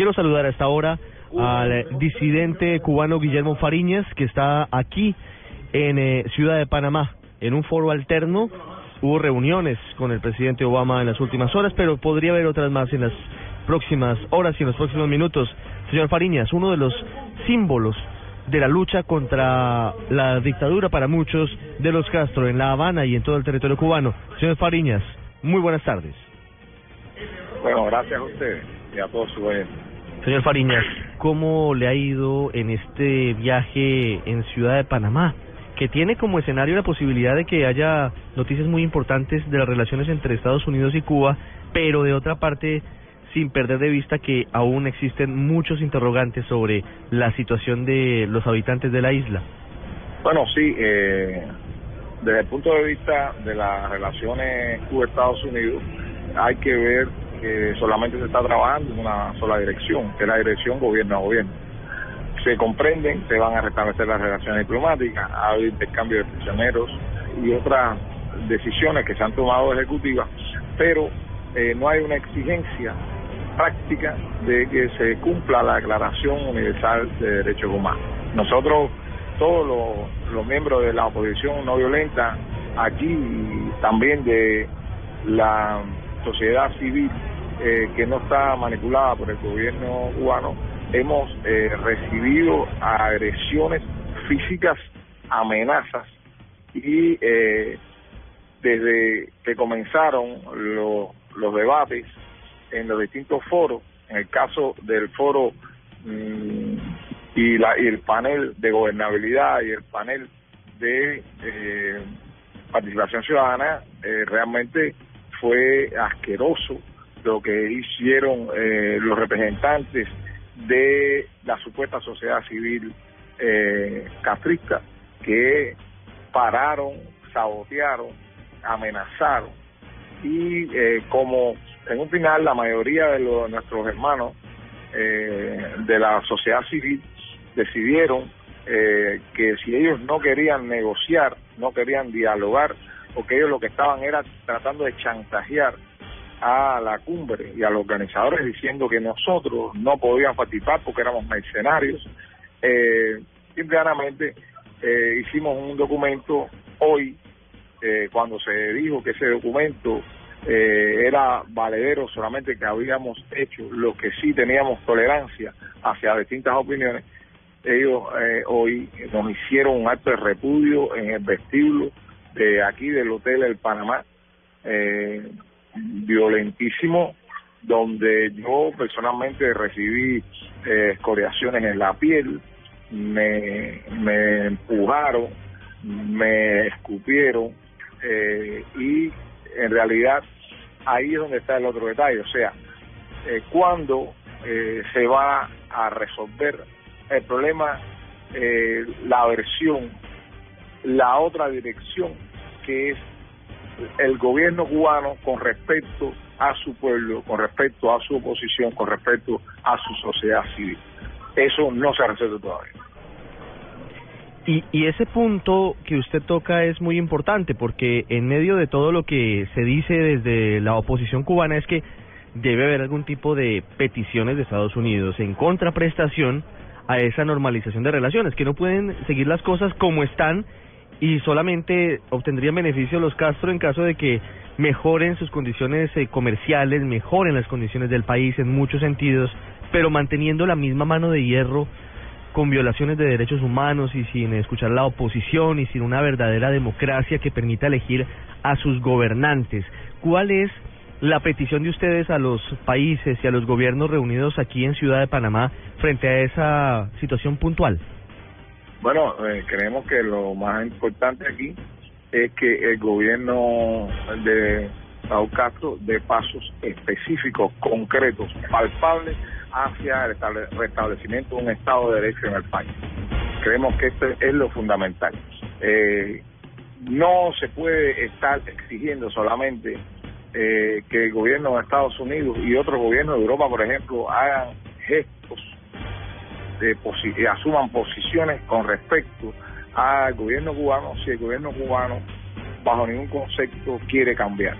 Quiero saludar a esta hora al disidente cubano Guillermo Fariñas, que está aquí en eh, Ciudad de Panamá, en un foro alterno. Hubo reuniones con el presidente Obama en las últimas horas, pero podría haber otras más en las próximas horas y en los próximos minutos. Señor Fariñas, uno de los símbolos de la lucha contra la dictadura para muchos de los Castro en La Habana y en todo el territorio cubano. Señor Fariñas, muy buenas tardes. Bueno, gracias a usted y a todos su Señor Fariñas, ¿cómo le ha ido en este viaje en Ciudad de Panamá? Que tiene como escenario la posibilidad de que haya noticias muy importantes de las relaciones entre Estados Unidos y Cuba, pero de otra parte, sin perder de vista que aún existen muchos interrogantes sobre la situación de los habitantes de la isla. Bueno, sí, eh, desde el punto de vista de las relaciones Cuba-Estados Unidos, hay que ver que solamente se está trabajando en una sola dirección, que es la dirección gobierno a gobierno. Se comprenden, se van a restablecer las relaciones diplomáticas, ha habido intercambio de prisioneros y otras decisiones que se han tomado ejecutivas, pero eh, no hay una exigencia práctica de que se cumpla la Declaración Universal de Derechos Humanos. Nosotros, todos los, miembros de la oposición no violenta, aquí también de la sociedad civil eh, que no está manipulada por el gobierno cubano, hemos eh, recibido agresiones físicas, amenazas y eh, desde que comenzaron los, los debates en los distintos foros, en el caso del foro mm, y, la, y el panel de gobernabilidad y el panel de participación ciudadana, realmente fue asqueroso lo que hicieron eh, los representantes de la supuesta sociedad civil eh, castrista que pararon, sabotearon, amenazaron. Y eh, como en un final la mayoría de los, nuestros hermanos eh, de la sociedad civil decidieron eh, que si ellos no querían negociar, no querían dialogar, porque ellos lo que estaban era tratando de chantajear a la cumbre y a los organizadores diciendo que nosotros no podíamos participar porque éramos mercenarios. Eh, simplemente eh, hicimos un documento hoy, eh, cuando se dijo que ese documento eh, era valedero solamente que habíamos hecho lo que sí teníamos tolerancia hacia distintas opiniones, ellos eh, hoy nos hicieron un acto de repudio en el vestíbulo de aquí del Hotel El Panamá. Eh, violentísimo donde yo personalmente recibí eh, escoriaciones en la piel, me, empujaron, me escupieron eh, y en realidad ahí es donde está el otro detalle, o sea, eh, cuando eh, se va a resolver el problema, eh, la versión, la otra dirección que es el gobierno cubano con respecto a su pueblo, con respecto a su oposición, con respecto a su sociedad civil. Eso no se ha resuelto todavía. Y, y ese punto que usted toca es muy importante porque en medio de todo lo que se dice desde la oposición cubana es que debe haber algún tipo de peticiones de Estados Unidos en contraprestación a esa normalización de relaciones, que no pueden seguir las cosas como están y solamente obtendrían beneficio los Castro en caso de que mejoren sus condiciones eh, comerciales, mejoren las condiciones del país en muchos sentidos, pero manteniendo la misma mano de hierro con violaciones de derechos humanos y sin escuchar la oposición y sin una verdadera democracia que permita elegir a sus gobernantes. ¿Cuál es la petición de ustedes a los países y a los gobiernos reunidos aquí en Ciudad de Panamá frente a esa situación puntual? Bueno, eh, creemos que lo más importante aquí es que el gobierno de Raúl Castro dé pasos específicos, concretos, palpables hacia el restablecimiento de un Estado de Derecho en el país. Creemos que esto es lo fundamental. Eh, no se puede estar exigiendo solamente eh, que el gobierno de Estados Unidos y otros gobiernos de Europa, por ejemplo, hagan gestos de posi asuman posiciones con respecto al gobierno cubano si el gobierno cubano bajo ningún concepto quiere cambiar.